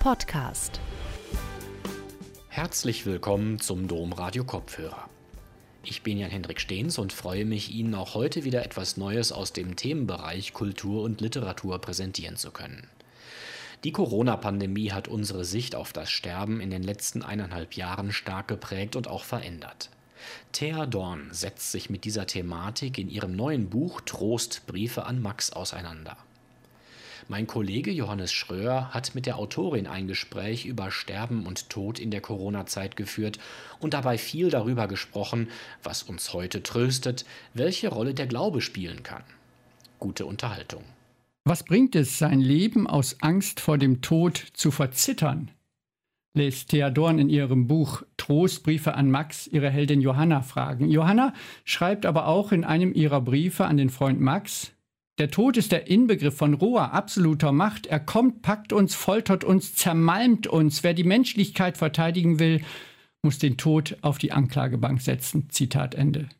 Podcast. Herzlich willkommen zum Dom Radio Kopfhörer. Ich bin Jan-Hendrik Stehns und freue mich, Ihnen auch heute wieder etwas Neues aus dem Themenbereich Kultur und Literatur präsentieren zu können. Die Corona-Pandemie hat unsere Sicht auf das Sterben in den letzten eineinhalb Jahren stark geprägt und auch verändert. Thea Dorn setzt sich mit dieser Thematik in ihrem neuen Buch Trost Briefe an Max auseinander. Mein Kollege Johannes Schröer hat mit der Autorin ein Gespräch über Sterben und Tod in der Corona-Zeit geführt und dabei viel darüber gesprochen, was uns heute tröstet, welche Rolle der Glaube spielen kann. Gute Unterhaltung. Was bringt es, sein Leben aus Angst vor dem Tod zu verzittern? lässt Thea Dorn in ihrem Buch Trostbriefe an Max ihre Heldin Johanna fragen. Johanna schreibt aber auch in einem ihrer Briefe an den Freund Max, der Tod ist der Inbegriff von roher, absoluter Macht. Er kommt, packt uns, foltert uns, zermalmt uns. Wer die Menschlichkeit verteidigen will, muss den Tod auf die Anklagebank setzen. Zitat Ende.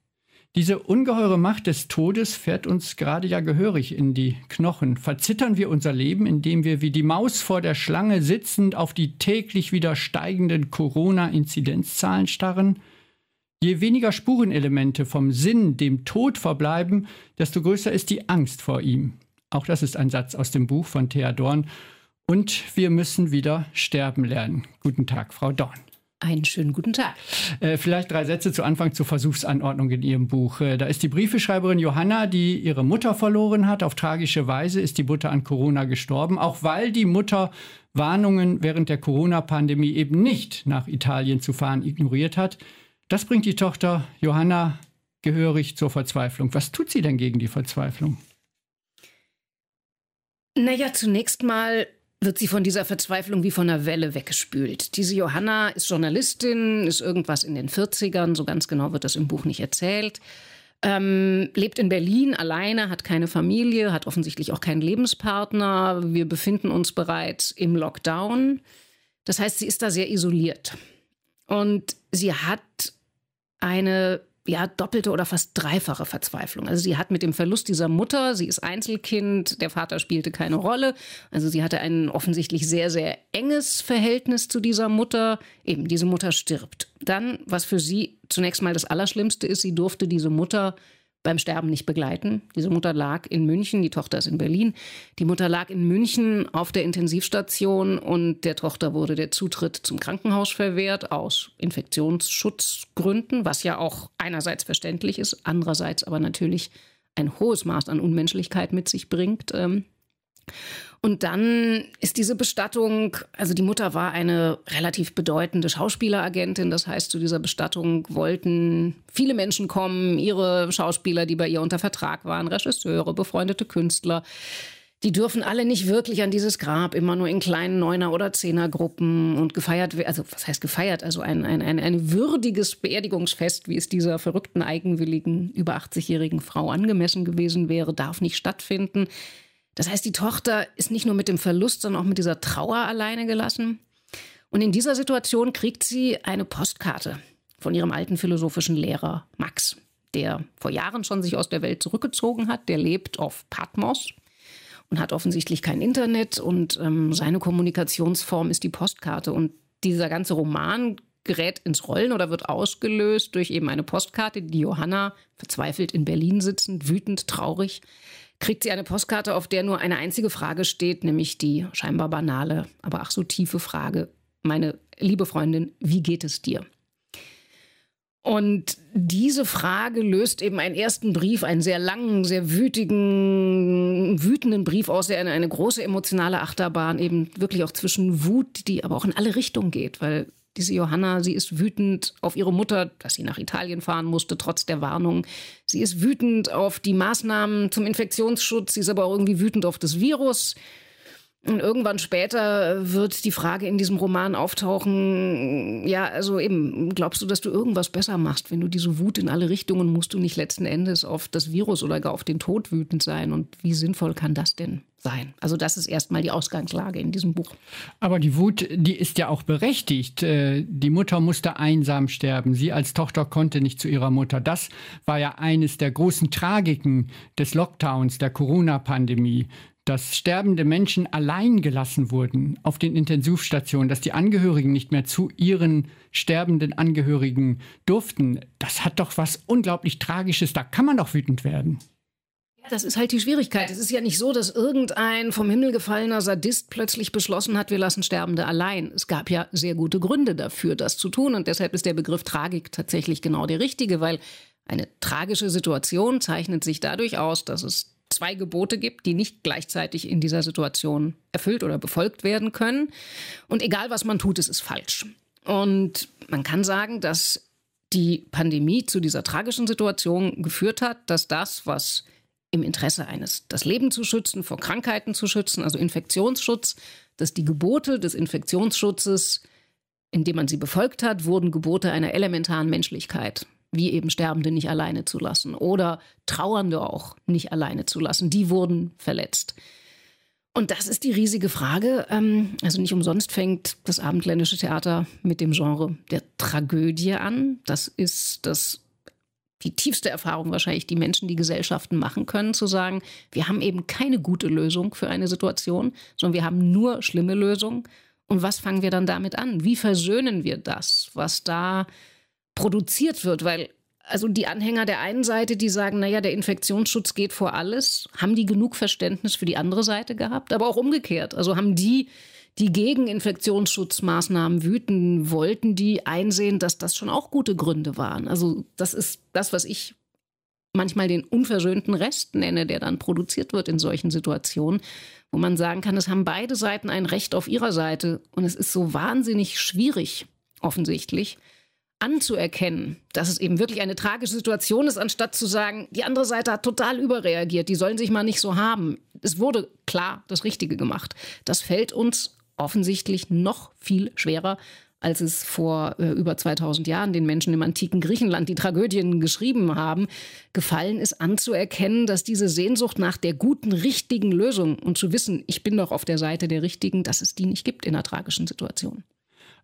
Diese ungeheure Macht des Todes fährt uns gerade ja gehörig in die Knochen. Verzittern wir unser Leben, indem wir wie die Maus vor der Schlange sitzend auf die täglich wieder steigenden Corona-Inzidenzzahlen starren? Je weniger Spurenelemente vom Sinn, dem Tod verbleiben, desto größer ist die Angst vor ihm. Auch das ist ein Satz aus dem Buch von Thea Dorn. Und wir müssen wieder sterben lernen. Guten Tag, Frau Dorn. Einen schönen guten Tag. Äh, vielleicht drei Sätze zu Anfang zur Versuchsanordnung in Ihrem Buch. Äh, da ist die Briefeschreiberin Johanna, die ihre Mutter verloren hat. Auf tragische Weise ist die Mutter an Corona gestorben, auch weil die Mutter Warnungen während der Corona-Pandemie eben nicht nach Italien zu fahren ignoriert hat. Das bringt die Tochter Johanna gehörig zur Verzweiflung. Was tut sie denn gegen die Verzweiflung? Naja, zunächst mal wird sie von dieser Verzweiflung wie von einer Welle weggespült. Diese Johanna ist Journalistin, ist irgendwas in den 40ern, so ganz genau wird das im Buch nicht erzählt. Ähm, lebt in Berlin alleine, hat keine Familie, hat offensichtlich auch keinen Lebenspartner. Wir befinden uns bereits im Lockdown. Das heißt, sie ist da sehr isoliert. Und sie hat eine ja, doppelte oder fast dreifache Verzweiflung. Also sie hat mit dem Verlust dieser Mutter, sie ist Einzelkind, der Vater spielte keine Rolle. Also sie hatte ein offensichtlich sehr, sehr enges Verhältnis zu dieser Mutter. Eben, diese Mutter stirbt. Dann, was für sie zunächst mal das Allerschlimmste ist, sie durfte diese Mutter beim Sterben nicht begleiten. Diese Mutter lag in München, die Tochter ist in Berlin. Die Mutter lag in München auf der Intensivstation und der Tochter wurde der Zutritt zum Krankenhaus verwehrt aus Infektionsschutzgründen, was ja auch einerseits verständlich ist, andererseits aber natürlich ein hohes Maß an Unmenschlichkeit mit sich bringt. Und dann ist diese Bestattung, also die Mutter war eine relativ bedeutende Schauspieleragentin. Das heißt, zu dieser Bestattung wollten viele Menschen kommen, ihre Schauspieler, die bei ihr unter Vertrag waren, Regisseure, befreundete Künstler. Die dürfen alle nicht wirklich an dieses Grab, immer nur in kleinen Neuner- oder Zehnergruppen und gefeiert werden. Also, was heißt gefeiert? Also ein, ein, ein, ein würdiges Beerdigungsfest, wie es dieser verrückten, eigenwilligen, über 80-jährigen Frau angemessen gewesen wäre, darf nicht stattfinden. Das heißt, die Tochter ist nicht nur mit dem Verlust, sondern auch mit dieser Trauer alleine gelassen. Und in dieser Situation kriegt sie eine Postkarte von ihrem alten philosophischen Lehrer Max, der vor Jahren schon sich aus der Welt zurückgezogen hat. Der lebt auf Patmos und hat offensichtlich kein Internet und ähm, seine Kommunikationsform ist die Postkarte. Und dieser ganze Roman gerät ins Rollen oder wird ausgelöst durch eben eine Postkarte, die Johanna verzweifelt in Berlin sitzend, wütend, traurig kriegt sie eine Postkarte, auf der nur eine einzige Frage steht, nämlich die scheinbar banale, aber ach so tiefe Frage. Meine liebe Freundin, wie geht es dir? Und diese Frage löst eben einen ersten Brief, einen sehr langen, sehr wütigen, wütenden Brief aus, der eine, eine große emotionale Achterbahn eben wirklich auch zwischen Wut, die aber auch in alle Richtungen geht, weil diese Johanna, sie ist wütend auf ihre Mutter, dass sie nach Italien fahren musste, trotz der Warnung. Sie ist wütend auf die Maßnahmen zum Infektionsschutz. Sie ist aber auch irgendwie wütend auf das Virus. Und irgendwann später wird die Frage in diesem Roman auftauchen, ja, also eben, glaubst du, dass du irgendwas besser machst, wenn du diese Wut in alle Richtungen musst du nicht letzten Endes auf das Virus oder gar auf den Tod wütend sein? Und wie sinnvoll kann das denn sein? Also das ist erstmal die Ausgangslage in diesem Buch. Aber die Wut, die ist ja auch berechtigt. Äh, die Mutter musste einsam sterben. Sie als Tochter konnte nicht zu ihrer Mutter. Das war ja eines der großen Tragiken des Lockdowns, der Corona-Pandemie dass sterbende Menschen allein gelassen wurden auf den Intensivstationen, dass die Angehörigen nicht mehr zu ihren sterbenden Angehörigen durften, das hat doch was unglaublich Tragisches. Da kann man doch wütend werden. Das ist halt die Schwierigkeit. Es ist ja nicht so, dass irgendein vom Himmel gefallener Sadist plötzlich beschlossen hat, wir lassen Sterbende allein. Es gab ja sehr gute Gründe dafür, das zu tun. Und deshalb ist der Begriff Tragik tatsächlich genau der richtige, weil eine tragische Situation zeichnet sich dadurch aus, dass es zwei Gebote gibt, die nicht gleichzeitig in dieser Situation erfüllt oder befolgt werden können. Und egal, was man tut, es ist falsch. Und man kann sagen, dass die Pandemie zu dieser tragischen Situation geführt hat, dass das, was im Interesse eines, das Leben zu schützen, vor Krankheiten zu schützen, also Infektionsschutz, dass die Gebote des Infektionsschutzes, indem man sie befolgt hat, wurden Gebote einer elementaren Menschlichkeit, wie eben Sterbende nicht alleine zu lassen oder Trauernde auch nicht alleine zu lassen. Die wurden verletzt. Und das ist die riesige Frage. Ähm, also nicht umsonst fängt das abendländische Theater mit dem Genre der Tragödie an. Das ist das die tiefste Erfahrung wahrscheinlich, die Menschen, die Gesellschaften machen können, zu sagen, wir haben eben keine gute Lösung für eine Situation, sondern wir haben nur schlimme Lösungen. Und was fangen wir dann damit an? Wie versöhnen wir das, was da produziert wird? Weil also die Anhänger der einen Seite, die sagen, naja, der Infektionsschutz geht vor alles, haben die genug Verständnis für die andere Seite gehabt? Aber auch umgekehrt. Also haben die die gegen Infektionsschutzmaßnahmen wüten wollten, die einsehen, dass das schon auch gute Gründe waren. Also das ist das, was ich manchmal den unversöhnten Rest nenne, der dann produziert wird in solchen Situationen, wo man sagen kann, es haben beide Seiten ein Recht auf ihrer Seite und es ist so wahnsinnig schwierig, offensichtlich, anzuerkennen, dass es eben wirklich eine tragische Situation ist, anstatt zu sagen, die andere Seite hat total überreagiert, die sollen sich mal nicht so haben. Es wurde klar das Richtige gemacht. Das fällt uns offensichtlich noch viel schwerer, als es vor äh, über 2000 Jahren den Menschen im antiken Griechenland, die Tragödien geschrieben haben, gefallen ist anzuerkennen, dass diese Sehnsucht nach der guten, richtigen Lösung und zu wissen, ich bin doch auf der Seite der richtigen, dass es die nicht gibt in einer tragischen Situation.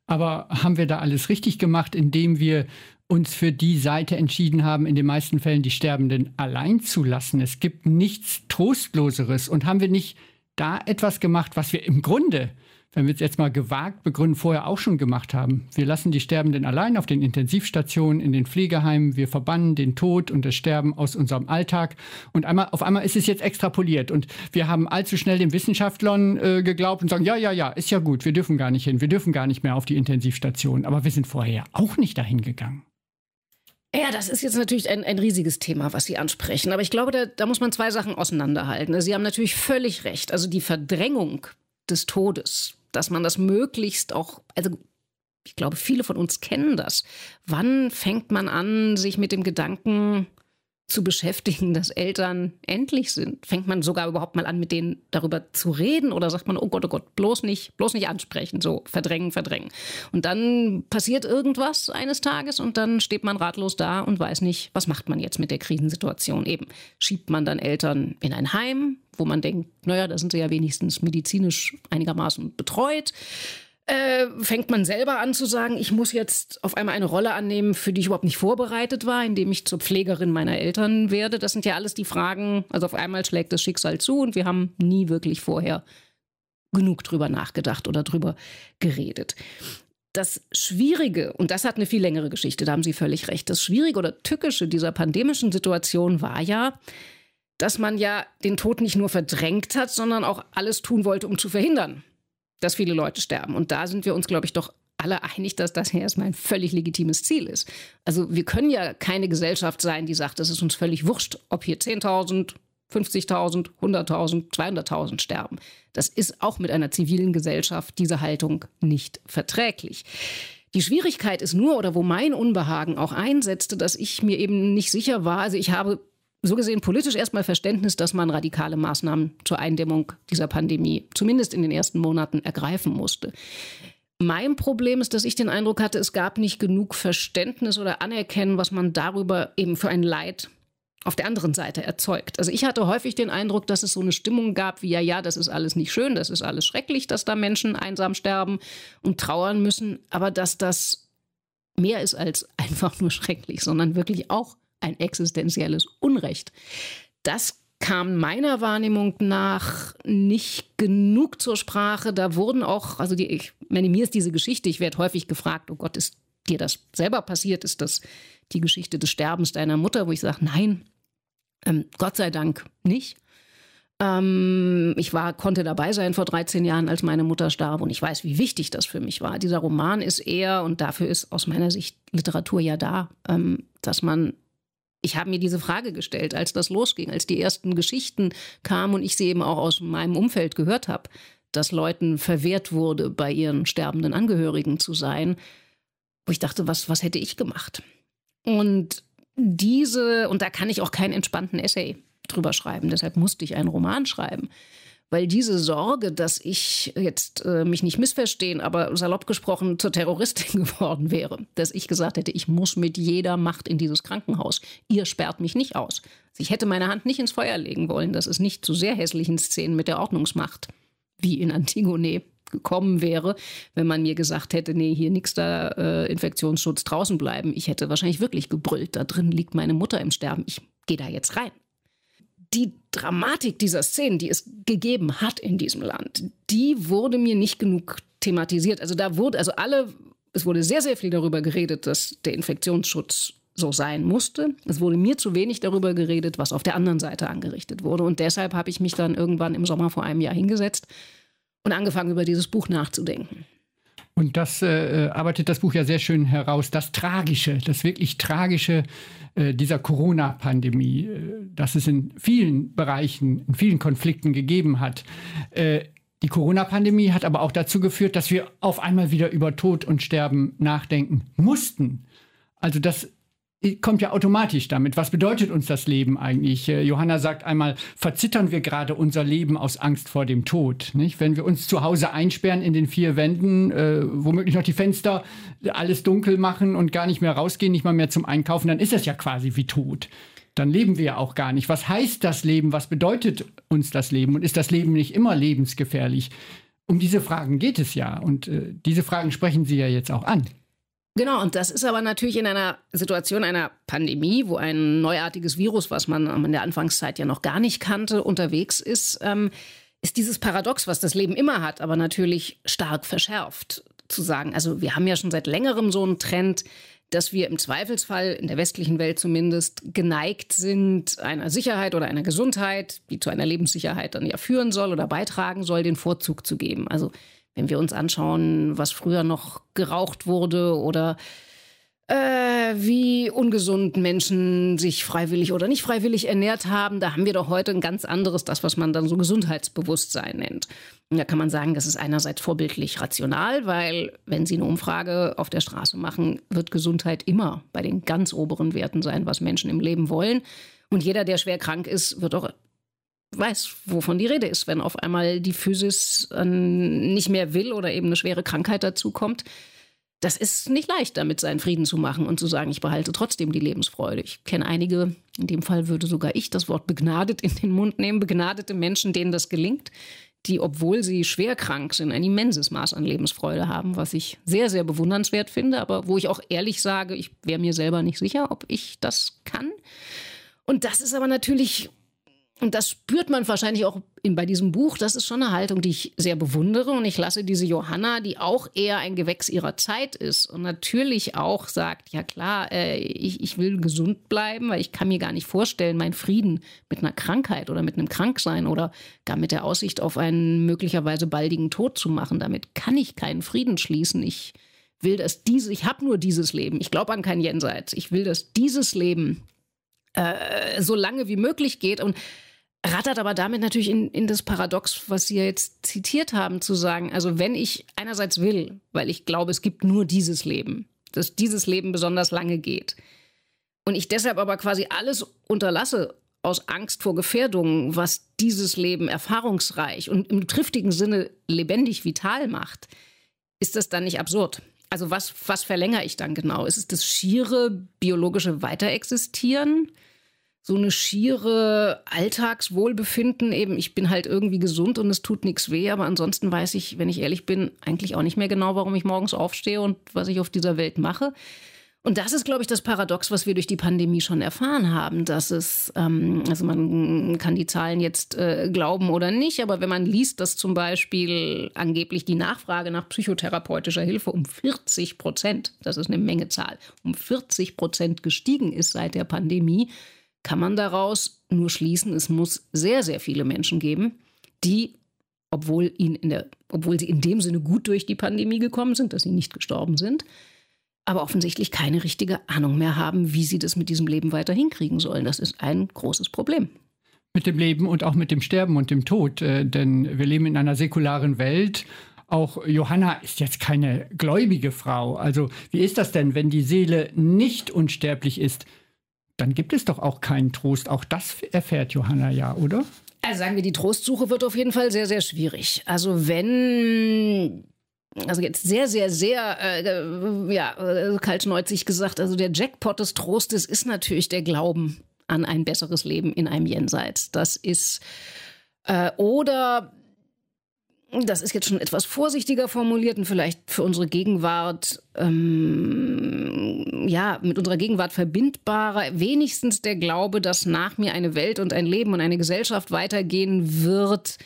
Aber haben wir da alles richtig gemacht, indem wir uns für die Seite entschieden haben, in den meisten Fällen die Sterbenden allein zu lassen? Es gibt nichts Trostloseres. Und haben wir nicht da etwas gemacht, was wir im Grunde wenn wir es jetzt mal gewagt begründen, vorher auch schon gemacht haben. Wir lassen die Sterbenden allein auf den Intensivstationen, in den Pflegeheimen. Wir verbannen den Tod und das Sterben aus unserem Alltag. Und einmal, auf einmal ist es jetzt extrapoliert. Und wir haben allzu schnell den Wissenschaftlern äh, geglaubt und sagen, ja, ja, ja, ist ja gut, wir dürfen gar nicht hin. Wir dürfen gar nicht mehr auf die Intensivstation. Aber wir sind vorher auch nicht dahin gegangen. Ja, das ist jetzt natürlich ein, ein riesiges Thema, was Sie ansprechen. Aber ich glaube, da, da muss man zwei Sachen auseinanderhalten. Sie haben natürlich völlig recht. Also die Verdrängung des Todes, dass man das möglichst auch, also ich glaube, viele von uns kennen das. Wann fängt man an, sich mit dem Gedanken zu beschäftigen, dass Eltern endlich sind? Fängt man sogar überhaupt mal an, mit denen darüber zu reden oder sagt man, oh Gott, oh Gott, bloß nicht, bloß nicht ansprechen, so verdrängen, verdrängen. Und dann passiert irgendwas eines Tages und dann steht man ratlos da und weiß nicht, was macht man jetzt mit der Krisensituation eben. Schiebt man dann Eltern in ein Heim, wo man denkt, naja, da sind sie ja wenigstens medizinisch einigermaßen betreut. Äh, fängt man selber an zu sagen, ich muss jetzt auf einmal eine Rolle annehmen, für die ich überhaupt nicht vorbereitet war, indem ich zur Pflegerin meiner Eltern werde. Das sind ja alles die Fragen. Also auf einmal schlägt das Schicksal zu und wir haben nie wirklich vorher genug drüber nachgedacht oder drüber geredet. Das Schwierige, und das hat eine viel längere Geschichte, da haben Sie völlig recht, das Schwierige oder Tückische dieser pandemischen Situation war ja, dass man ja den Tod nicht nur verdrängt hat, sondern auch alles tun wollte, um zu verhindern, dass viele Leute sterben. Und da sind wir uns, glaube ich, doch alle einig, dass das ja erstmal ein völlig legitimes Ziel ist. Also wir können ja keine Gesellschaft sein, die sagt, es ist uns völlig wurscht, ob hier 10.000, 50.000, 100.000, 200.000 sterben. Das ist auch mit einer zivilen Gesellschaft diese Haltung nicht verträglich. Die Schwierigkeit ist nur, oder wo mein Unbehagen auch einsetzte, dass ich mir eben nicht sicher war, also ich habe so gesehen politisch erstmal Verständnis, dass man radikale Maßnahmen zur Eindämmung dieser Pandemie zumindest in den ersten Monaten ergreifen musste. Mein Problem ist, dass ich den Eindruck hatte, es gab nicht genug Verständnis oder Anerkennen, was man darüber eben für ein Leid auf der anderen Seite erzeugt. Also ich hatte häufig den Eindruck, dass es so eine Stimmung gab wie, ja, ja, das ist alles nicht schön, das ist alles schrecklich, dass da Menschen einsam sterben und trauern müssen, aber dass das mehr ist als einfach nur schrecklich, sondern wirklich auch ein existenzielles Unrecht. Das kam meiner Wahrnehmung nach nicht genug zur Sprache. Da wurden auch, also die, ich meine, mir ist diese Geschichte, ich werde häufig gefragt, oh Gott, ist dir das selber passiert? Ist das die Geschichte des Sterbens deiner Mutter? Wo ich sage, nein, ähm, Gott sei Dank nicht. Ähm, ich war, konnte dabei sein vor 13 Jahren, als meine Mutter starb und ich weiß, wie wichtig das für mich war. Dieser Roman ist eher, und dafür ist aus meiner Sicht Literatur ja da, ähm, dass man ich habe mir diese Frage gestellt, als das losging, als die ersten Geschichten kamen und ich sie eben auch aus meinem Umfeld gehört habe, dass Leuten verwehrt wurde, bei ihren sterbenden Angehörigen zu sein, wo ich dachte, was, was hätte ich gemacht? Und diese, und da kann ich auch keinen entspannten Essay drüber schreiben, deshalb musste ich einen Roman schreiben weil diese Sorge, dass ich jetzt äh, mich nicht missverstehen, aber salopp gesprochen zur Terroristin geworden wäre, dass ich gesagt hätte, ich muss mit jeder Macht in dieses Krankenhaus. Ihr sperrt mich nicht aus. Also ich hätte meine Hand nicht ins Feuer legen wollen, dass es nicht zu sehr hässlichen Szenen mit der Ordnungsmacht wie in Antigone gekommen wäre, wenn man mir gesagt hätte, nee, hier nix da, äh, Infektionsschutz draußen bleiben. Ich hätte wahrscheinlich wirklich gebrüllt, da drin liegt meine Mutter im Sterben, ich gehe da jetzt rein die Dramatik dieser Szenen, die es gegeben hat in diesem Land, die wurde mir nicht genug thematisiert. Also da wurde, also alle, es wurde sehr, sehr viel darüber geredet, dass der Infektionsschutz so sein musste. Es wurde mir zu wenig darüber geredet, was auf der anderen Seite angerichtet wurde. Und deshalb habe ich mich dann irgendwann im Sommer vor einem Jahr hingesetzt und angefangen, über dieses Buch nachzudenken. Und das äh, arbeitet das Buch ja sehr schön heraus. Das Tragische, das wirklich Tragische äh, dieser Corona-Pandemie, äh, dass es in vielen Bereichen, in vielen Konflikten gegeben hat. Äh, die Corona-Pandemie hat aber auch dazu geführt, dass wir auf einmal wieder über Tod und Sterben nachdenken mussten. Also das kommt ja automatisch damit. Was bedeutet uns das Leben eigentlich? Äh, Johanna sagt einmal, verzittern wir gerade unser Leben aus Angst vor dem Tod. Nicht? Wenn wir uns zu Hause einsperren in den vier Wänden, äh, womöglich noch die Fenster alles dunkel machen und gar nicht mehr rausgehen, nicht mal mehr zum Einkaufen, dann ist das ja quasi wie tot. Dann leben wir ja auch gar nicht. Was heißt das Leben? Was bedeutet uns das Leben? Und ist das Leben nicht immer lebensgefährlich? Um diese Fragen geht es ja. Und äh, diese Fragen sprechen Sie ja jetzt auch an. Genau, und das ist aber natürlich in einer Situation einer Pandemie, wo ein neuartiges Virus, was man in der Anfangszeit ja noch gar nicht kannte, unterwegs ist, ähm, ist dieses Paradox, was das Leben immer hat, aber natürlich stark verschärft. Zu sagen, also wir haben ja schon seit längerem so einen Trend, dass wir im Zweifelsfall, in der westlichen Welt zumindest, geneigt sind, einer Sicherheit oder einer Gesundheit, die zu einer Lebenssicherheit dann ja führen soll oder beitragen soll, den Vorzug zu geben. Also wenn wir uns anschauen, was früher noch geraucht wurde oder äh, wie ungesund Menschen sich freiwillig oder nicht freiwillig ernährt haben, da haben wir doch heute ein ganz anderes, das, was man dann so Gesundheitsbewusstsein nennt. Und da kann man sagen, das ist einerseits vorbildlich rational, weil wenn Sie eine Umfrage auf der Straße machen, wird Gesundheit immer bei den ganz oberen Werten sein, was Menschen im Leben wollen. Und jeder, der schwer krank ist, wird auch weiß, wovon die Rede ist, wenn auf einmal die Physis äh, nicht mehr will oder eben eine schwere Krankheit dazukommt. Das ist nicht leicht, damit seinen Frieden zu machen und zu sagen, ich behalte trotzdem die Lebensfreude. Ich kenne einige, in dem Fall würde sogar ich das Wort begnadet in den Mund nehmen, begnadete Menschen, denen das gelingt, die, obwohl sie schwer krank sind, ein immenses Maß an Lebensfreude haben, was ich sehr, sehr bewundernswert finde, aber wo ich auch ehrlich sage, ich wäre mir selber nicht sicher, ob ich das kann. Und das ist aber natürlich und das spürt man wahrscheinlich auch in, bei diesem Buch. Das ist schon eine Haltung, die ich sehr bewundere. Und ich lasse diese Johanna, die auch eher ein Gewächs ihrer Zeit ist und natürlich auch sagt, ja klar, äh, ich, ich will gesund bleiben, weil ich kann mir gar nicht vorstellen, meinen Frieden mit einer Krankheit oder mit einem Kranksein oder gar mit der Aussicht auf einen möglicherweise baldigen Tod zu machen. Damit kann ich keinen Frieden schließen. Ich will, dass diese, ich habe nur dieses Leben. Ich glaube an kein Jenseits. Ich will, dass dieses Leben äh, so lange wie möglich geht und rattert aber damit natürlich in, in das Paradox, was Sie ja jetzt zitiert haben, zu sagen, also wenn ich einerseits will, weil ich glaube, es gibt nur dieses Leben, dass dieses Leben besonders lange geht, und ich deshalb aber quasi alles unterlasse aus Angst vor Gefährdungen, was dieses Leben erfahrungsreich und im triftigen Sinne lebendig vital macht, ist das dann nicht absurd? Also was, was verlängere ich dann genau? Ist es das schiere biologische Weiterexistieren? So eine schiere Alltagswohlbefinden. Eben, ich bin halt irgendwie gesund und es tut nichts weh, aber ansonsten weiß ich, wenn ich ehrlich bin, eigentlich auch nicht mehr genau, warum ich morgens aufstehe und was ich auf dieser Welt mache. Und das ist, glaube ich, das Paradox, was wir durch die Pandemie schon erfahren haben, dass es, ähm, also man kann die Zahlen jetzt äh, glauben oder nicht, aber wenn man liest, dass zum Beispiel angeblich die Nachfrage nach psychotherapeutischer Hilfe um 40 Prozent, das ist eine Menge Zahl, um 40 Prozent gestiegen ist seit der Pandemie, kann man daraus nur schließen, es muss sehr, sehr viele Menschen geben, die obwohl, ihnen in der, obwohl sie in dem Sinne gut durch die Pandemie gekommen sind, dass sie nicht gestorben sind, aber offensichtlich keine richtige Ahnung mehr haben, wie sie das mit diesem Leben weiter hinkriegen sollen. Das ist ein großes Problem. Mit dem Leben und auch mit dem Sterben und dem Tod. Äh, denn wir leben in einer säkularen Welt. Auch Johanna ist jetzt keine gläubige Frau. Also wie ist das denn, wenn die Seele nicht unsterblich ist? Dann gibt es doch auch keinen Trost. Auch das erfährt Johanna ja, oder? Also sagen wir, die Trostsuche wird auf jeden Fall sehr, sehr schwierig. Also wenn also jetzt sehr, sehr, sehr, äh, ja, äh, kaltschneuzig gesagt, also der Jackpot des Trostes ist natürlich der Glauben an ein besseres Leben in einem Jenseits. Das ist, äh, oder, das ist jetzt schon etwas vorsichtiger formuliert und vielleicht für unsere Gegenwart, ähm, ja, mit unserer Gegenwart verbindbarer, wenigstens der Glaube, dass nach mir eine Welt und ein Leben und eine Gesellschaft weitergehen wird,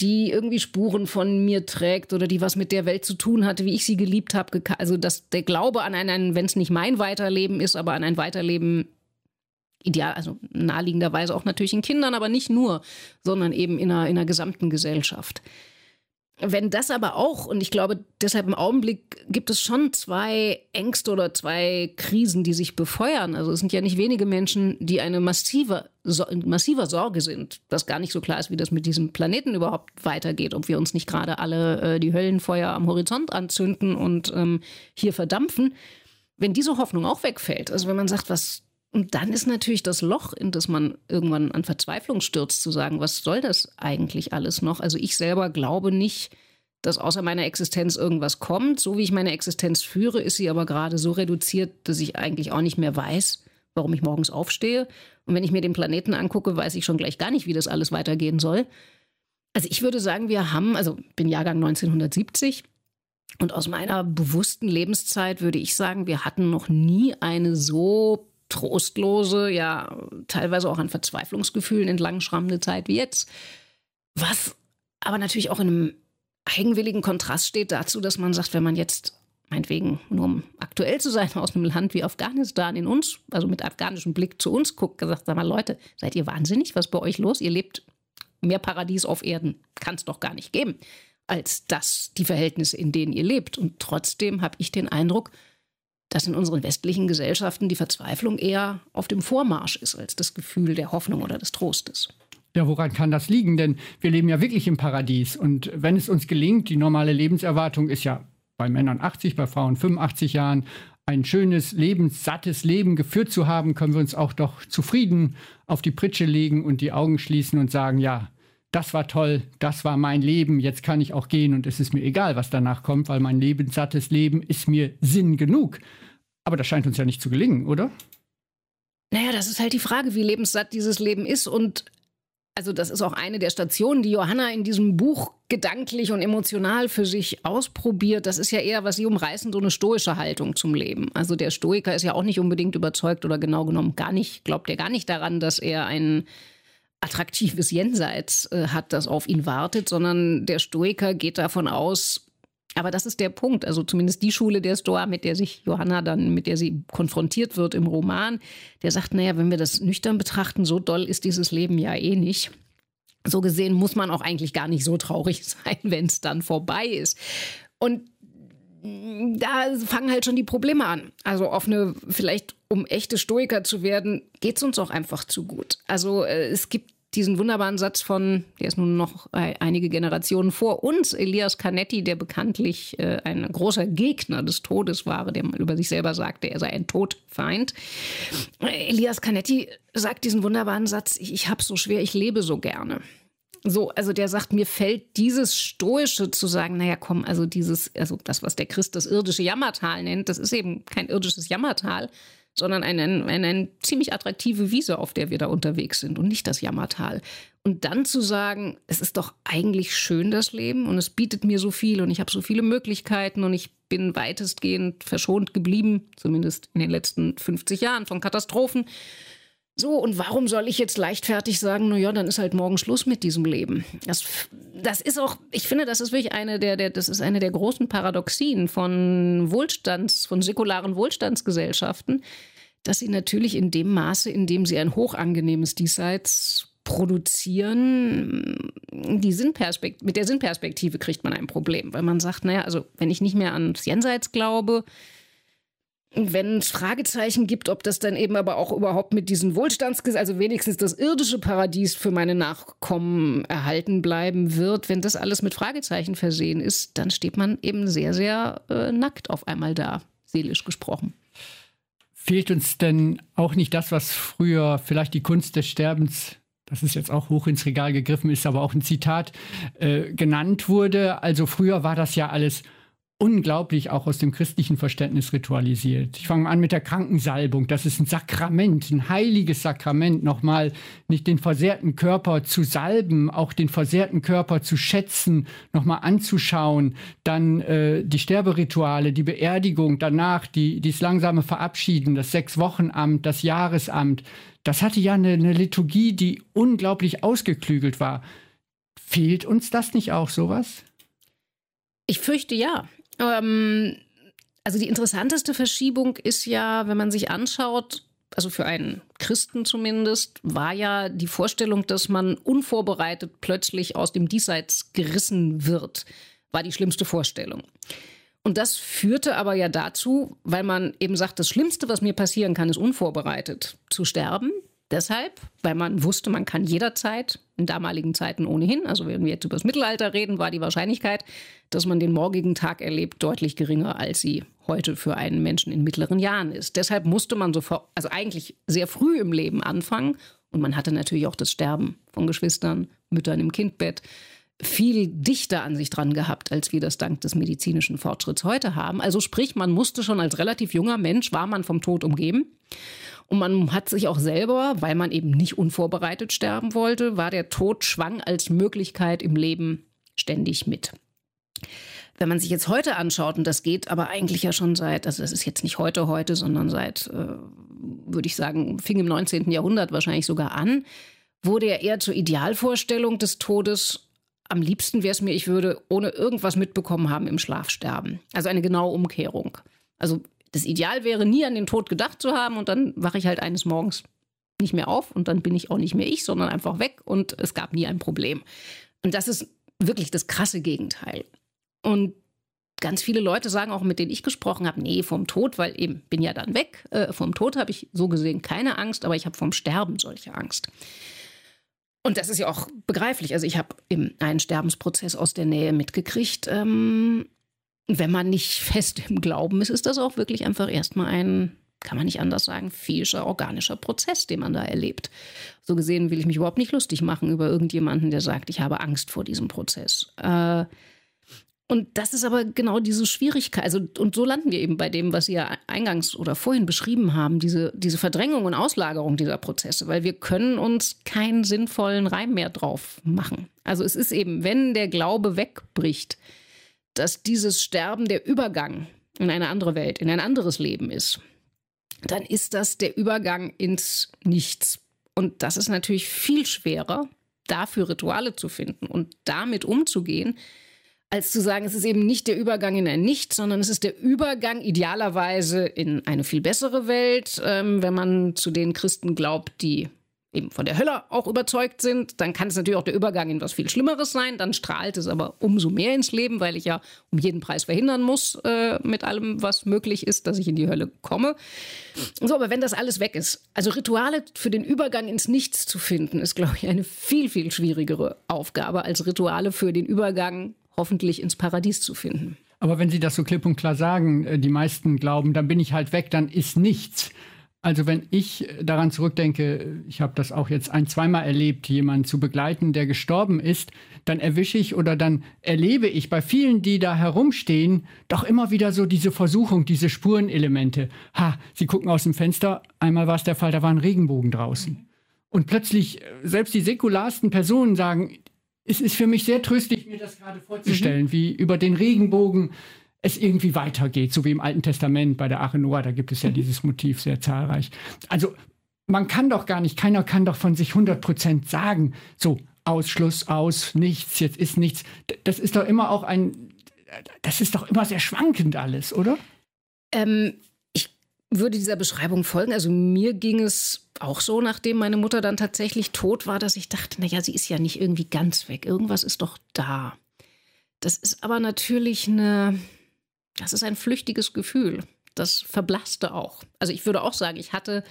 die irgendwie Spuren von mir trägt oder die was mit der Welt zu tun hatte, wie ich sie geliebt habe. Also dass der Glaube an ein, wenn es nicht mein Weiterleben ist, aber an ein Weiterleben ideal, also naheliegenderweise auch natürlich in Kindern, aber nicht nur, sondern eben in einer, in einer gesamten Gesellschaft. Wenn das aber auch, und ich glaube, deshalb im Augenblick gibt es schon zwei Ängste oder zwei Krisen, die sich befeuern. Also es sind ja nicht wenige Menschen, die eine massive, so, massiver Sorge sind, dass gar nicht so klar ist, wie das mit diesem Planeten überhaupt weitergeht, ob wir uns nicht gerade alle äh, die Höllenfeuer am Horizont anzünden und ähm, hier verdampfen. Wenn diese Hoffnung auch wegfällt, also wenn man sagt, was und dann ist natürlich das Loch, in das man irgendwann an Verzweiflung stürzt, zu sagen, was soll das eigentlich alles noch? Also ich selber glaube nicht, dass außer meiner Existenz irgendwas kommt. So wie ich meine Existenz führe, ist sie aber gerade so reduziert, dass ich eigentlich auch nicht mehr weiß, warum ich morgens aufstehe. Und wenn ich mir den Planeten angucke, weiß ich schon gleich gar nicht, wie das alles weitergehen soll. Also ich würde sagen, wir haben, also bin Jahrgang 1970 und aus meiner bewussten Lebenszeit würde ich sagen, wir hatten noch nie eine so trostlose, ja, teilweise auch an Verzweiflungsgefühlen entlang schrammende Zeit wie jetzt. Was aber natürlich auch in einem eigenwilligen Kontrast steht dazu, dass man sagt, wenn man jetzt meinetwegen, nur um aktuell zu sein, aus einem Land wie Afghanistan in uns, also mit afghanischem Blick zu uns guckt, gesagt, sag mal, Leute, seid ihr wahnsinnig? Was ist bei euch los? Ihr lebt mehr Paradies auf Erden. Kann es doch gar nicht geben, als das, die Verhältnisse, in denen ihr lebt. Und trotzdem habe ich den Eindruck, dass in unseren westlichen Gesellschaften die Verzweiflung eher auf dem Vormarsch ist als das Gefühl der Hoffnung oder des Trostes. Ja, woran kann das liegen? Denn wir leben ja wirklich im Paradies. Und wenn es uns gelingt, die normale Lebenserwartung ist ja bei Männern 80, bei Frauen 85 Jahren, ein schönes, lebenssattes Leben geführt zu haben, können wir uns auch doch zufrieden auf die Pritsche legen und die Augen schließen und sagen, ja, das war toll, das war mein Leben, jetzt kann ich auch gehen und es ist mir egal, was danach kommt, weil mein lebenssattes Leben ist mir Sinn genug. Aber das scheint uns ja nicht zu gelingen, oder? Naja, das ist halt die Frage, wie lebenssatt dieses Leben ist. Und also das ist auch eine der Stationen, die Johanna in diesem Buch gedanklich und emotional für sich ausprobiert. Das ist ja eher, was sie umreißen, so eine stoische Haltung zum Leben. Also der Stoiker ist ja auch nicht unbedingt überzeugt oder genau genommen gar nicht, glaubt er gar nicht daran, dass er einen attraktives Jenseits äh, hat, das auf ihn wartet, sondern der Stoiker geht davon aus, aber das ist der Punkt, also zumindest die Schule der Stoa, mit der sich Johanna dann, mit der sie konfrontiert wird im Roman, der sagt, naja, wenn wir das nüchtern betrachten, so doll ist dieses Leben ja eh nicht. So gesehen muss man auch eigentlich gar nicht so traurig sein, wenn es dann vorbei ist. Und da fangen halt schon die Probleme an. Also auf eine, vielleicht um echte Stoiker zu werden, geht es uns auch einfach zu gut. Also äh, es gibt diesen wunderbaren Satz von, der ist nun noch äh, einige Generationen vor uns, Elias Canetti, der bekanntlich äh, ein großer Gegner des Todes war, der über sich selber sagte, er sei ein Todfeind. Elias Canetti sagt diesen wunderbaren Satz, ich, ich habe so schwer, ich lebe so gerne. So, also der sagt, mir fällt dieses Stoische zu sagen, naja, komm, also dieses, also das, was der Christ das irdische Jammertal nennt, das ist eben kein irdisches Jammertal, sondern eine, eine, eine ziemlich attraktive Wiese, auf der wir da unterwegs sind und nicht das Jammertal. Und dann zu sagen, es ist doch eigentlich schön, das Leben, und es bietet mir so viel und ich habe so viele Möglichkeiten und ich bin weitestgehend verschont geblieben, zumindest in den letzten 50 Jahren von Katastrophen. So, und warum soll ich jetzt leichtfertig sagen, na ja, dann ist halt morgen Schluss mit diesem Leben? Das, das ist auch, ich finde, das ist wirklich eine der, der, das ist eine der großen Paradoxien von Wohlstands, von säkularen Wohlstandsgesellschaften, dass sie natürlich in dem Maße, in dem sie ein hochangenehmes Diesseits produzieren, die Sinnperspekt mit der Sinnperspektive kriegt man ein Problem, weil man sagt, naja, also wenn ich nicht mehr ans Jenseits glaube, wenn es Fragezeichen gibt, ob das dann eben aber auch überhaupt mit diesen Wohlstandsgesetzen, also wenigstens das irdische Paradies für meine Nachkommen erhalten bleiben wird, wenn das alles mit Fragezeichen versehen ist, dann steht man eben sehr, sehr äh, nackt auf einmal da, seelisch gesprochen. Fehlt uns denn auch nicht das, was früher vielleicht die Kunst des Sterbens das ist jetzt auch hoch ins Regal gegriffen, ist aber auch ein Zitat, äh, genannt wurde. Also früher war das ja alles unglaublich auch aus dem christlichen Verständnis ritualisiert. Ich fange an mit der Krankensalbung. Das ist ein Sakrament, ein heiliges Sakrament. Nochmal nicht den versehrten Körper zu salben, auch den versehrten Körper zu schätzen, nochmal anzuschauen. Dann äh, die Sterberituale, die Beerdigung, danach die, das langsame Verabschieden, das Sechs-Wochen-Amt, das Jahresamt. Das hatte ja eine, eine Liturgie, die unglaublich ausgeklügelt war. Fehlt uns das nicht auch sowas? Ich fürchte ja. Ähm, also die interessanteste Verschiebung ist ja, wenn man sich anschaut, also für einen Christen zumindest, war ja die Vorstellung, dass man unvorbereitet plötzlich aus dem Diesseits gerissen wird, war die schlimmste Vorstellung. Und das führte aber ja dazu, weil man eben sagt, das Schlimmste, was mir passieren kann, ist unvorbereitet zu sterben. Deshalb, weil man wusste, man kann jederzeit, in damaligen Zeiten ohnehin, also wenn wir jetzt über das Mittelalter reden, war die Wahrscheinlichkeit, dass man den morgigen Tag erlebt, deutlich geringer, als sie heute für einen Menschen in mittleren Jahren ist. Deshalb musste man sofort, also eigentlich sehr früh im Leben anfangen. Und man hatte natürlich auch das Sterben von Geschwistern, Müttern im Kindbett viel dichter an sich dran gehabt, als wir das dank des medizinischen Fortschritts heute haben. Also sprich, man musste schon als relativ junger Mensch, war man vom Tod umgeben. Und man hat sich auch selber, weil man eben nicht unvorbereitet sterben wollte, war der Tod schwang als Möglichkeit im Leben ständig mit. Wenn man sich jetzt heute anschaut, und das geht aber eigentlich ja schon seit, also das ist jetzt nicht heute heute, sondern seit, äh, würde ich sagen, fing im 19. Jahrhundert wahrscheinlich sogar an, wurde ja eher zur Idealvorstellung des Todes am liebsten wäre es mir, ich würde ohne irgendwas mitbekommen haben im Schlaf sterben. Also eine genaue Umkehrung. Also das Ideal wäre, nie an den Tod gedacht zu haben und dann wache ich halt eines Morgens nicht mehr auf und dann bin ich auch nicht mehr ich, sondern einfach weg und es gab nie ein Problem. Und das ist wirklich das krasse Gegenteil. Und ganz viele Leute sagen auch, mit denen ich gesprochen habe, nee, vom Tod, weil eben bin ja dann weg. Äh, vom Tod habe ich so gesehen keine Angst, aber ich habe vom Sterben solche Angst. Und das ist ja auch begreiflich. Also ich habe einen Sterbensprozess aus der Nähe mitgekriegt. Ähm, wenn man nicht fest im Glauben ist, ist das auch wirklich einfach erstmal ein, kann man nicht anders sagen, physischer, organischer Prozess, den man da erlebt. So gesehen will ich mich überhaupt nicht lustig machen über irgendjemanden, der sagt, ich habe Angst vor diesem Prozess. Äh, und das ist aber genau diese Schwierigkeit. Also, und so landen wir eben bei dem, was Sie ja eingangs oder vorhin beschrieben haben, diese, diese Verdrängung und Auslagerung dieser Prozesse, weil wir können uns keinen sinnvollen Reim mehr drauf machen. Also es ist eben, wenn der Glaube wegbricht, dass dieses Sterben der Übergang in eine andere Welt, in ein anderes Leben ist, dann ist das der Übergang ins Nichts. Und das ist natürlich viel schwerer, dafür Rituale zu finden und damit umzugehen, als zu sagen, es ist eben nicht der Übergang in ein Nichts, sondern es ist der Übergang idealerweise in eine viel bessere Welt, ähm, wenn man zu den Christen glaubt, die eben von der Hölle auch überzeugt sind, dann kann es natürlich auch der Übergang in was viel Schlimmeres sein. Dann strahlt es aber umso mehr ins Leben, weil ich ja um jeden Preis verhindern muss, äh, mit allem, was möglich ist, dass ich in die Hölle komme. So, aber wenn das alles weg ist, also Rituale für den Übergang ins Nichts zu finden, ist, glaube ich, eine viel, viel schwierigere Aufgabe als Rituale für den Übergang hoffentlich ins Paradies zu finden. Aber wenn Sie das so klipp und klar sagen, äh, die meisten glauben, dann bin ich halt weg, dann ist nichts. Also wenn ich daran zurückdenke, ich habe das auch jetzt ein, zweimal erlebt, jemanden zu begleiten, der gestorben ist, dann erwische ich oder dann erlebe ich bei vielen, die da herumstehen, doch immer wieder so diese Versuchung, diese Spurenelemente. Ha, sie gucken aus dem Fenster, einmal war es der Fall, da war ein Regenbogen draußen. Und plötzlich, äh, selbst die säkularsten Personen sagen, es ist für mich sehr tröstlich, mir das gerade vorzustellen, mhm. wie über den Regenbogen es irgendwie weitergeht, so wie im Alten Testament bei der Arche Noah, da gibt es ja mhm. dieses Motiv sehr zahlreich. Also man kann doch gar nicht, keiner kann doch von sich 100 Prozent sagen, so Ausschluss aus, nichts, jetzt ist nichts. Das ist doch immer auch ein, das ist doch immer sehr schwankend alles, oder? Ähm, ich würde dieser Beschreibung folgen. Also mir ging es auch so, nachdem meine Mutter dann tatsächlich tot war, dass ich dachte, naja, sie ist ja nicht irgendwie ganz weg. Irgendwas ist doch da. Das ist aber natürlich eine, das ist ein flüchtiges Gefühl. Das verblasste auch. Also ich würde auch sagen, ich hatte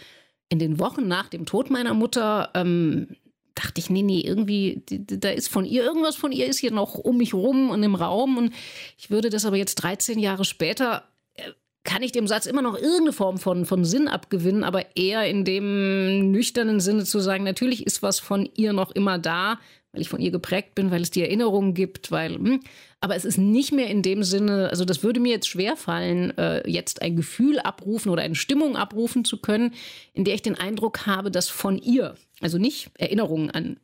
in den Wochen nach dem Tod meiner Mutter ähm, dachte ich, nee, nee, irgendwie, da ist von ihr, irgendwas von ihr ist hier noch um mich rum und im Raum. Und ich würde das aber jetzt 13 Jahre später, äh, kann ich dem Satz immer noch irgendeine Form von, von Sinn abgewinnen, aber eher in dem nüchternen Sinne zu sagen, natürlich ist was von ihr noch immer da, weil ich von ihr geprägt bin, weil es die Erinnerungen gibt, weil, hm, aber es ist nicht mehr in dem Sinne, also das würde mir jetzt schwerfallen, äh, jetzt ein Gefühl abrufen oder eine Stimmung abrufen zu können, in der ich den Eindruck habe, dass von ihr, also nicht Erinnerungen an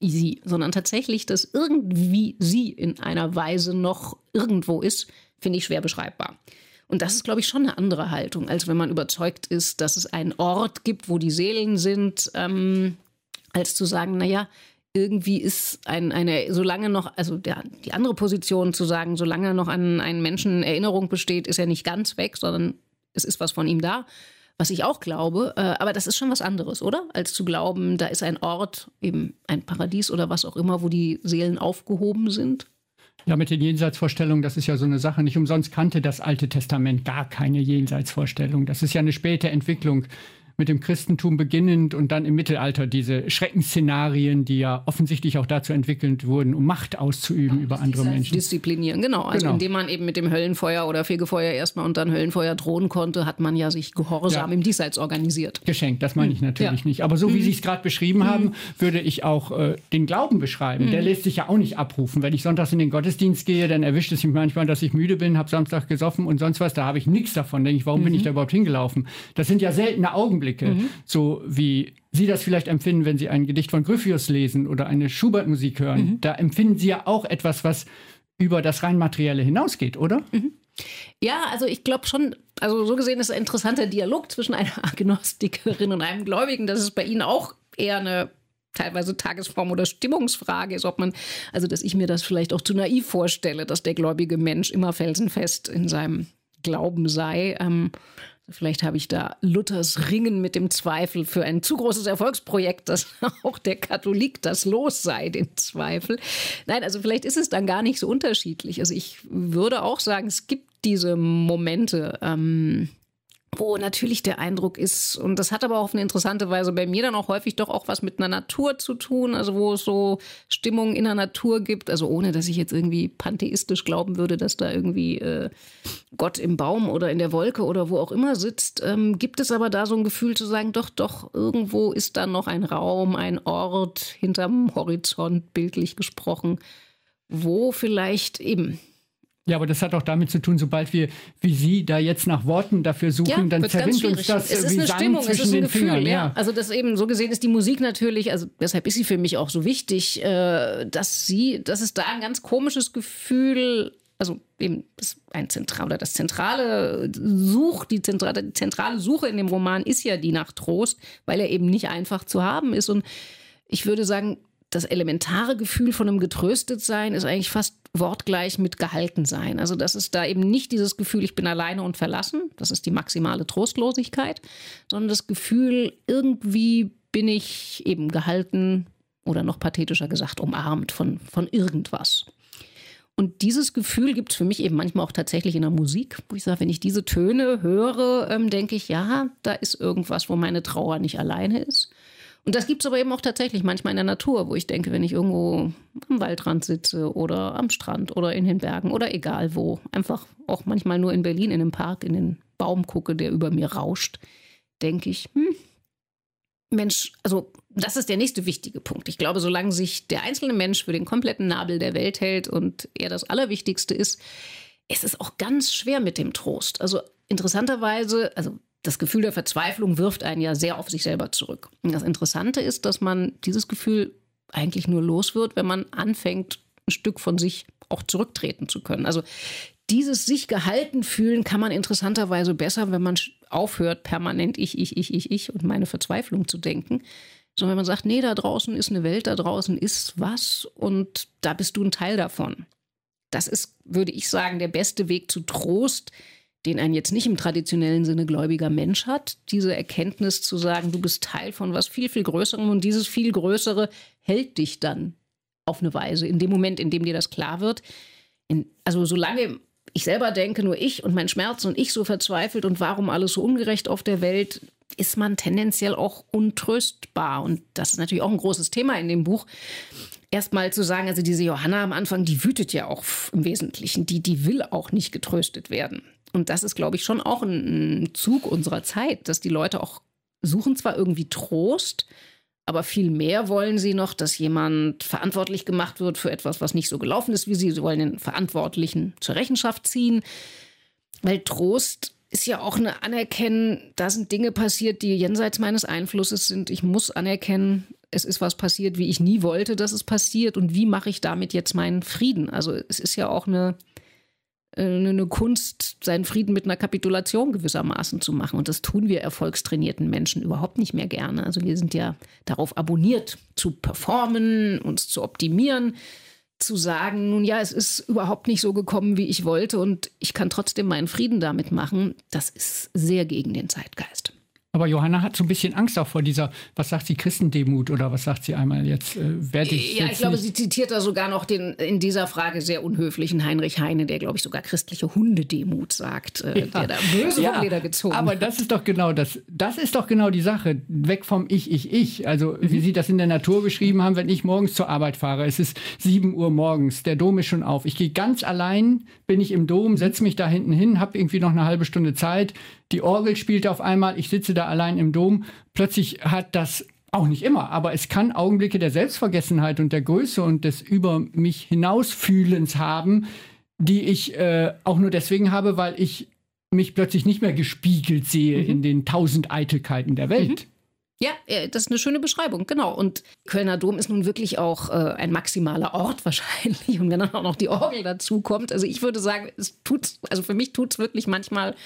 sie, sondern tatsächlich, dass irgendwie sie in einer Weise noch irgendwo ist, finde ich schwer beschreibbar. Und das ist, glaube ich, schon eine andere Haltung, als wenn man überzeugt ist, dass es einen Ort gibt, wo die Seelen sind, ähm, als zu sagen, naja, irgendwie ist ein, eine, solange noch, also der, die andere Position zu sagen, solange noch an einen Menschen Erinnerung besteht, ist er nicht ganz weg, sondern es ist was von ihm da. Was ich auch glaube, äh, aber das ist schon was anderes, oder? Als zu glauben, da ist ein Ort, eben ein Paradies oder was auch immer, wo die Seelen aufgehoben sind. Ja, mit den Jenseitsvorstellungen, das ist ja so eine Sache. Nicht umsonst kannte das Alte Testament gar keine Jenseitsvorstellung. Das ist ja eine späte Entwicklung mit dem Christentum beginnend und dann im Mittelalter diese Schreckensszenarien, die ja offensichtlich auch dazu entwickelt wurden, um Macht auszuüben ja, über andere Menschen. Disziplinieren, genau. Also genau. indem man eben mit dem Höllenfeuer oder Fegefeuer erstmal und dann Höllenfeuer drohen konnte, hat man ja sich gehorsam ja. im Diesseits organisiert. Geschenkt, das meine ich hm. natürlich ja. nicht. Aber so wie mhm. Sie es gerade beschrieben mhm. haben, würde ich auch äh, den Glauben beschreiben. Mhm. Der lässt sich ja auch nicht abrufen. Wenn ich sonntags in den Gottesdienst gehe, dann erwischt es mich manchmal, dass ich müde bin, habe Samstag gesoffen und sonst was. Da habe ich nichts davon. Denke ich, warum bin ich mhm. da überhaupt hingelaufen? Das sind ja seltene Augenblicke. Augenblicke, mhm. so wie Sie das vielleicht empfinden, wenn Sie ein Gedicht von Gryphius lesen oder eine Schubert-Musik hören. Mhm. Da empfinden Sie ja auch etwas, was über das rein Materielle hinausgeht, oder? Mhm. Ja, also ich glaube schon, also so gesehen ist ein interessanter Dialog zwischen einer Agnostikerin und einem Gläubigen, dass es bei Ihnen auch eher eine teilweise Tagesform oder Stimmungsfrage ist, ob man, also dass ich mir das vielleicht auch zu naiv vorstelle, dass der gläubige Mensch immer felsenfest in seinem Glauben sei. Ähm, Vielleicht habe ich da Luthers Ringen mit dem Zweifel für ein zu großes Erfolgsprojekt, dass auch der Katholik das los sei, den Zweifel. Nein, also vielleicht ist es dann gar nicht so unterschiedlich. Also ich würde auch sagen, es gibt diese Momente. Ähm, wo natürlich der Eindruck ist, und das hat aber auf eine interessante Weise bei mir dann auch häufig doch auch was mit einer Natur zu tun, also wo es so Stimmungen in der Natur gibt, also ohne dass ich jetzt irgendwie pantheistisch glauben würde, dass da irgendwie äh, Gott im Baum oder in der Wolke oder wo auch immer sitzt, ähm, gibt es aber da so ein Gefühl zu sagen, doch, doch, irgendwo ist da noch ein Raum, ein Ort hinterm Horizont, bildlich gesprochen, wo vielleicht eben ja, aber das hat auch damit zu tun, sobald wir, wie Sie, da jetzt nach Worten dafür suchen, ja, dann zerrinnt uns das es ist wie eine Sand Stimmung, zwischen es ist ein den Gefühl, Fingern. Ja. ja. Also das eben so gesehen ist die Musik natürlich, also deshalb ist sie für mich auch so wichtig, äh, dass sie, dass es da ein ganz komisches Gefühl also eben das ein zentral oder das zentrale Such, die zentrale, die zentrale Suche in dem Roman ist ja die nach Trost, weil er eben nicht einfach zu haben ist. Und ich würde sagen, das elementare Gefühl von einem Getröstetsein ist eigentlich fast wortgleich mit gehalten sein. Also das ist da eben nicht dieses Gefühl, ich bin alleine und verlassen, das ist die maximale Trostlosigkeit, sondern das Gefühl, irgendwie bin ich eben gehalten oder noch pathetischer gesagt, umarmt von, von irgendwas. Und dieses Gefühl gibt es für mich eben manchmal auch tatsächlich in der Musik, wo ich sage, wenn ich diese Töne höre, ähm, denke ich, ja, da ist irgendwas, wo meine Trauer nicht alleine ist. Und das gibt es aber eben auch tatsächlich manchmal in der Natur, wo ich denke, wenn ich irgendwo am Waldrand sitze oder am Strand oder in den Bergen oder egal wo, einfach auch manchmal nur in Berlin in einem Park in den Baum gucke, der über mir rauscht, denke ich, hm, Mensch, also das ist der nächste wichtige Punkt. Ich glaube, solange sich der einzelne Mensch für den kompletten Nabel der Welt hält und er das Allerwichtigste ist, ist es auch ganz schwer mit dem Trost. Also interessanterweise, also das Gefühl der Verzweiflung wirft einen ja sehr auf sich selber zurück. Und das Interessante ist, dass man dieses Gefühl eigentlich nur los wird, wenn man anfängt, ein Stück von sich auch zurücktreten zu können. Also dieses sich gehalten fühlen kann man interessanterweise besser, wenn man aufhört, permanent ich, ich, ich, ich, ich und meine Verzweiflung zu denken. Sondern wenn man sagt, nee, da draußen ist eine Welt, da draußen ist was und da bist du ein Teil davon. Das ist, würde ich sagen, der beste Weg zu Trost, den ein jetzt nicht im traditionellen Sinne gläubiger Mensch hat. Diese Erkenntnis zu sagen, du bist Teil von was viel, viel Größerem und dieses viel Größere hält dich dann auf eine Weise. In dem Moment, in dem dir das klar wird, in, also solange ich selber denke, nur ich und mein Schmerz und ich so verzweifelt und warum alles so ungerecht auf der Welt, ist man tendenziell auch untröstbar. Und das ist natürlich auch ein großes Thema in dem Buch. Erstmal zu sagen, also diese Johanna am Anfang, die wütet ja auch im Wesentlichen, die, die will auch nicht getröstet werden. Und das ist, glaube ich, schon auch ein Zug unserer Zeit, dass die Leute auch suchen zwar irgendwie Trost, aber viel mehr wollen sie noch, dass jemand verantwortlich gemacht wird für etwas, was nicht so gelaufen ist wie sie. Sie wollen den Verantwortlichen zur Rechenschaft ziehen. Weil Trost ist ja auch eine Anerkennen, da sind Dinge passiert, die jenseits meines Einflusses sind. Ich muss anerkennen, es ist was passiert, wie ich nie wollte, dass es passiert. Und wie mache ich damit jetzt meinen Frieden? Also es ist ja auch eine eine Kunst, seinen Frieden mit einer Kapitulation gewissermaßen zu machen. Und das tun wir erfolgstrainierten Menschen überhaupt nicht mehr gerne. Also wir sind ja darauf abonniert, zu performen, uns zu optimieren, zu sagen, nun ja, es ist überhaupt nicht so gekommen, wie ich wollte und ich kann trotzdem meinen Frieden damit machen. Das ist sehr gegen den Zeitgeist. Aber Johanna hat so ein bisschen Angst auch vor dieser, was sagt sie, Christendemut oder was sagt sie einmal jetzt? Äh, werde ich ja, ich glaube, nicht sie zitiert da sogar noch den in dieser Frage sehr unhöflichen Heinrich Heine, der, glaube ich, sogar christliche Hundedemut sagt, äh, Ja. der da böse Ja, vom Leder gezogen Aber das ist doch genau das. Das ist doch genau die Sache. Weg vom Ich, Ich, Ich. Also, wie Sie das in der Natur beschrieben haben, wenn ich morgens zur Arbeit fahre, es ist 7 Uhr morgens, der Dom ist schon auf. Ich gehe ganz allein, bin ich im Dom, setze mich da hinten hin, habe irgendwie noch eine halbe Stunde Zeit. Die Orgel spielt auf einmal, ich sitze da allein im Dom. Plötzlich hat das auch nicht immer, aber es kann Augenblicke der Selbstvergessenheit und der Größe und des über mich hinausfühlens haben, die ich äh, auch nur deswegen habe, weil ich mich plötzlich nicht mehr gespiegelt sehe in den tausend Eitelkeiten der Welt. Ja, äh, das ist eine schöne Beschreibung, genau. Und Kölner Dom ist nun wirklich auch äh, ein maximaler Ort wahrscheinlich. Und wenn dann auch noch die Orgel dazu kommt, also ich würde sagen, es tut's, also für mich tut es wirklich manchmal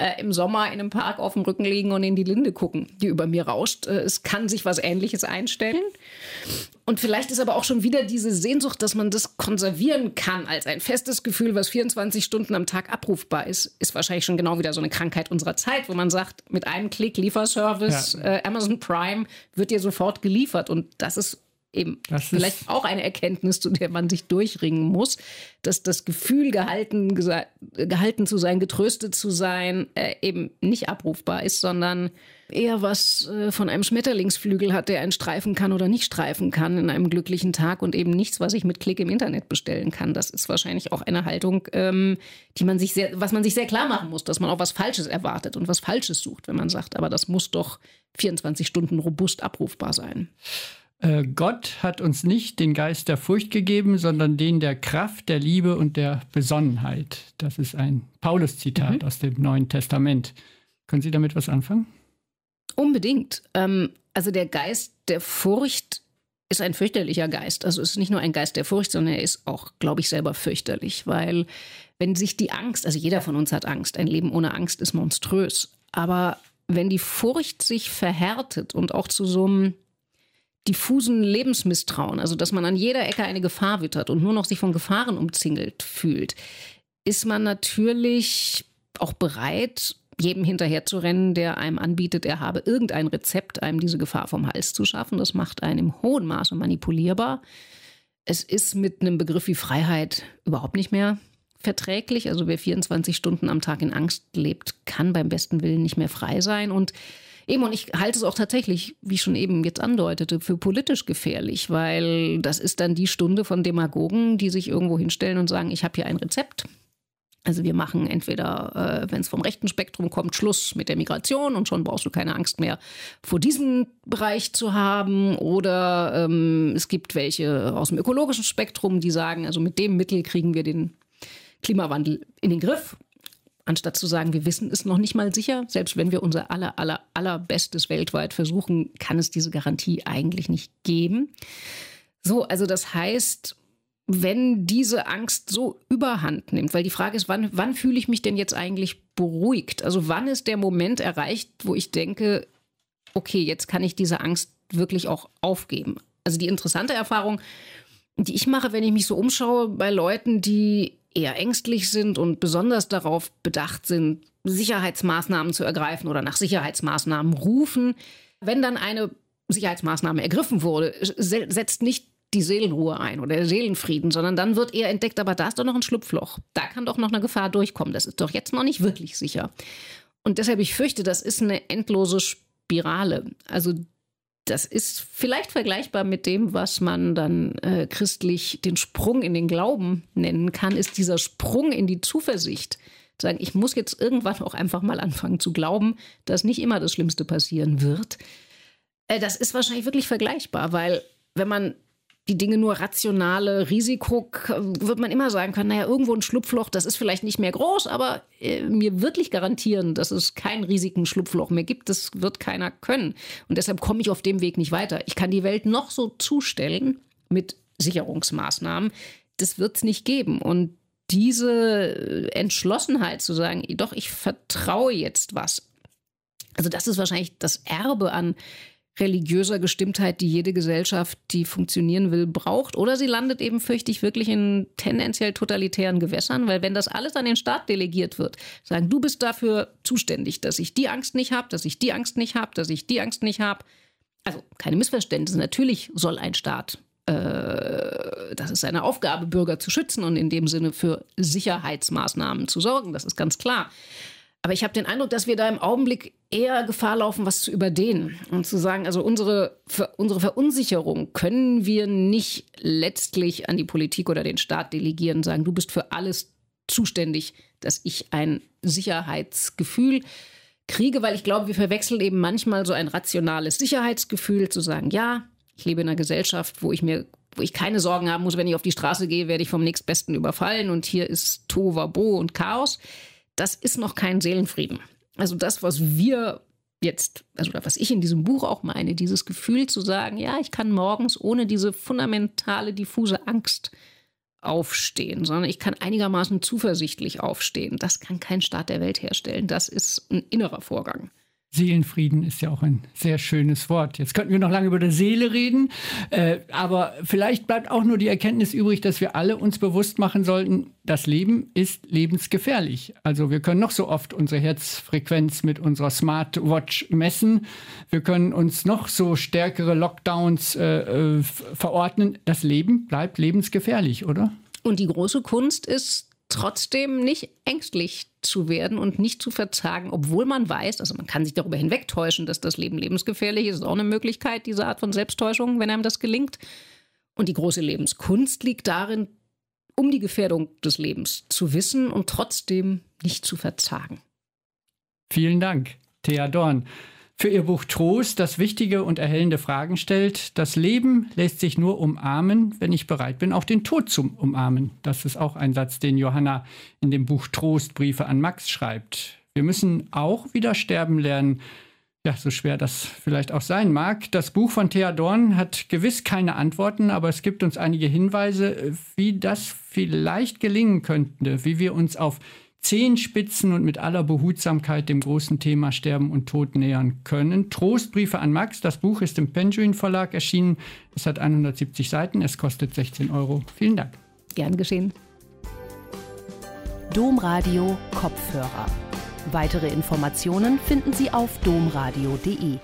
äh, im Sommer in einem Park auf dem Rücken liegen und in die Linde gucken, die über mir rauscht. Äh, es kann sich was Ähnliches einstellen. Und vielleicht ist aber auch schon wieder diese Sehnsucht, dass man das konservieren kann als ein festes Gefühl, was 24 Stunden am Tag abrufbar ist, ist wahrscheinlich schon genau wieder so eine Krankheit unserer Zeit, wo man sagt, mit einem Klick Lieferservice, Ja. äh, Amazon Prime wird dir sofort geliefert. Und das ist eben Das ist- vielleicht auch eine Erkenntnis, zu der man sich durchringen muss, dass das Gefühl, gehalten, gehalten zu sein, getröstet zu sein, äh, eben nicht abrufbar ist, sondern eher was äh, von einem Schmetterlingsflügel hat, der einen streifen kann oder nicht streifen kann in einem glücklichen Tag und eben nichts, was ich mit Klick im Internet bestellen kann. Das ist wahrscheinlich auch eine Haltung, ähm, die man sich sehr, was man sich sehr klar machen muss, dass man auch was Falsches erwartet und was Falsches sucht, wenn man sagt, aber das muss doch 24 Stunden robust abrufbar sein. Äh, Gott hat uns nicht den Geist der Furcht gegeben, sondern den der Kraft, der Liebe und der Besonnenheit. Das ist ein Paulus-Zitat aus dem Neuen Testament. Können Sie damit was anfangen? Unbedingt. Ähm, also der Geist der Furcht ist ein fürchterlicher Geist. Also es ist nicht nur ein Geist der Furcht, sondern er ist auch, glaube ich, selber fürchterlich, weil wenn sich die Angst, also jeder von uns hat Angst, ein Leben ohne Angst ist monströs, aber wenn die Furcht sich verhärtet und auch zu so einem diffusen Lebensmisstrauen, also dass man an jeder Ecke eine Gefahr wittert und nur noch sich von Gefahren umzingelt fühlt, ist man natürlich auch bereit, jedem hinterherzurennen, der einem anbietet, er habe irgendein Rezept, einem diese Gefahr vom Hals zu schaffen. Das macht einen im hohen Maße manipulierbar. Es ist mit einem Begriff wie Freiheit überhaupt nicht mehr verträglich. Also wer 24 Stunden am Tag in Angst lebt, kann beim besten Willen nicht mehr frei sein. Und eben, und ich halte es auch tatsächlich, wie ich schon eben jetzt andeutete, für politisch gefährlich, weil das ist dann die Stunde von Demagogen, die sich irgendwo hinstellen und sagen, ich habe hier ein Rezept. Also wir machen entweder, äh, wenn es vom rechten Spektrum kommt, Schluss mit der Migration und schon brauchst du keine Angst mehr vor diesem Bereich zu haben. Oder ähm, es gibt welche aus dem ökologischen Spektrum, die sagen, also mit dem Mittel kriegen wir den Klimawandel in den Griff. Anstatt zu sagen, wir wissen es noch nicht mal sicher, selbst wenn wir unser aller, aller, allerbestes weltweit versuchen, kann es diese Garantie eigentlich nicht geben. So, also das heißt, wenn diese Angst so überhand nimmt, weil die Frage ist, wann, wann fühle ich mich denn jetzt eigentlich beruhigt? Also wann ist der Moment erreicht, wo ich denke, okay, jetzt kann ich diese Angst wirklich auch aufgeben? Also die interessante Erfahrung, die ich mache, wenn ich mich so umschaue bei Leuten, die eher ängstlich sind und besonders darauf bedacht sind, Sicherheitsmaßnahmen zu ergreifen oder nach Sicherheitsmaßnahmen rufen, wenn dann eine Sicherheitsmaßnahme ergriffen wurde, setzt nicht die Seelenruhe ein oder der Seelenfrieden, sondern dann wird eher entdeckt, aber da ist doch noch ein Schlupfloch. Da kann doch noch eine Gefahr durchkommen. Das ist doch jetzt noch nicht wirklich sicher. Und deshalb, ich fürchte, das ist eine endlose Spirale. Also das ist vielleicht vergleichbar mit dem, was man dann äh, christlich den Sprung in den Glauben nennen kann, ist dieser Sprung in die Zuversicht. Sagen, ich muss jetzt irgendwann auch einfach mal anfangen zu glauben, dass nicht immer das Schlimmste passieren wird. Äh, das ist wahrscheinlich wirklich vergleichbar, weil wenn man die Dinge nur rationale Risiko, wird man immer sagen können, naja, irgendwo ein Schlupfloch, das ist vielleicht nicht mehr groß, aber äh, mir wirklich garantieren, dass es kein riesigen Schlupfloch mehr gibt, das wird keiner können. Und deshalb komme ich auf dem Weg nicht weiter. Ich kann die Welt noch so zustellen mit Sicherungsmaßnahmen, das wird es nicht geben. Und diese Entschlossenheit zu sagen, doch, ich vertraue jetzt was. Also das ist wahrscheinlich das Erbe an religiöser Gestimmtheit, die jede Gesellschaft, die funktionieren will, braucht. Oder sie landet eben, fürchte ich, wirklich in tendenziell totalitären Gewässern, weil wenn das alles an den Staat delegiert wird, sagen, du bist dafür zuständig, dass ich die Angst nicht habe, dass ich die Angst nicht habe, dass ich die Angst nicht habe. Also keine Missverständnisse. Natürlich soll ein Staat, äh, das ist seine Aufgabe, Bürger zu schützen und in dem Sinne für Sicherheitsmaßnahmen zu sorgen. Das ist ganz klar. Aber ich habe den Eindruck, dass wir da im Augenblick eher Gefahr laufen, was zu überdehnen und zu sagen, also unsere, unsere Verunsicherung können wir nicht letztlich an die Politik oder den Staat delegieren, und sagen, du bist für alles zuständig, dass ich ein Sicherheitsgefühl kriege, weil ich glaube, wir verwechseln eben manchmal so ein rationales Sicherheitsgefühl zu sagen, ja, ich lebe in einer Gesellschaft, wo ich mir wo ich keine Sorgen haben muss, wenn ich auf die Straße gehe, werde ich vom nächstbesten überfallen und hier ist Tovabo und Chaos das ist noch kein Seelenfrieden. Also das, was wir jetzt, also was ich in diesem Buch auch meine, dieses Gefühl zu sagen, ja, ich kann morgens ohne diese fundamentale, diffuse Angst aufstehen, sondern ich kann einigermaßen zuversichtlich aufstehen. Das kann kein Staat der Welt herstellen. Das ist ein innerer Vorgang. Seelenfrieden ist ja auch ein sehr schönes Wort. Jetzt könnten wir noch lange über die Seele reden, äh, aber vielleicht bleibt auch nur die Erkenntnis übrig, dass wir alle uns bewusst machen sollten, das Leben ist lebensgefährlich. Also wir können noch so oft unsere Herzfrequenz mit unserer Smartwatch messen, wir können uns noch so stärkere Lockdowns äh, äh verordnen. Das Leben bleibt lebensgefährlich, oder? Und die große Kunst ist trotzdem nicht ängstlich zu werden und nicht zu verzagen, obwohl man weiß, also man kann sich darüber hinwegtäuschen, dass das Leben lebensgefährlich ist, ist auch eine Möglichkeit, diese Art von Selbsttäuschung, wenn einem das gelingt. Und die große Lebenskunst liegt darin, um die Gefährdung des Lebens zu wissen und trotzdem nicht zu verzagen. Vielen Dank, Thea Dorn für ihr Buch Trost, das wichtige und erhellende Fragen stellt. Das Leben lässt sich nur umarmen, wenn ich bereit bin, auch den Tod zu umarmen. Das ist auch ein Satz, den Johanna in dem Buch Trost Briefe an Max schreibt. Wir müssen auch wieder sterben lernen. Ja, so schwer das vielleicht auch sein mag. Das Buch von Thea Dorn hat gewiss keine Antworten, aber es gibt uns einige Hinweise, wie das vielleicht gelingen könnte, wie wir uns auf Zehenspitzen und mit aller Behutsamkeit dem großen Thema Sterben und Tod nähern können. Trostbriefe an Max. Das Buch ist im Penguin Verlag erschienen. Es hat 170 Seiten. Es kostet 16 Euro. Vielen Dank. Gern geschehen. Domradio Kopfhörer. Weitere Informationen finden Sie auf domradio.de.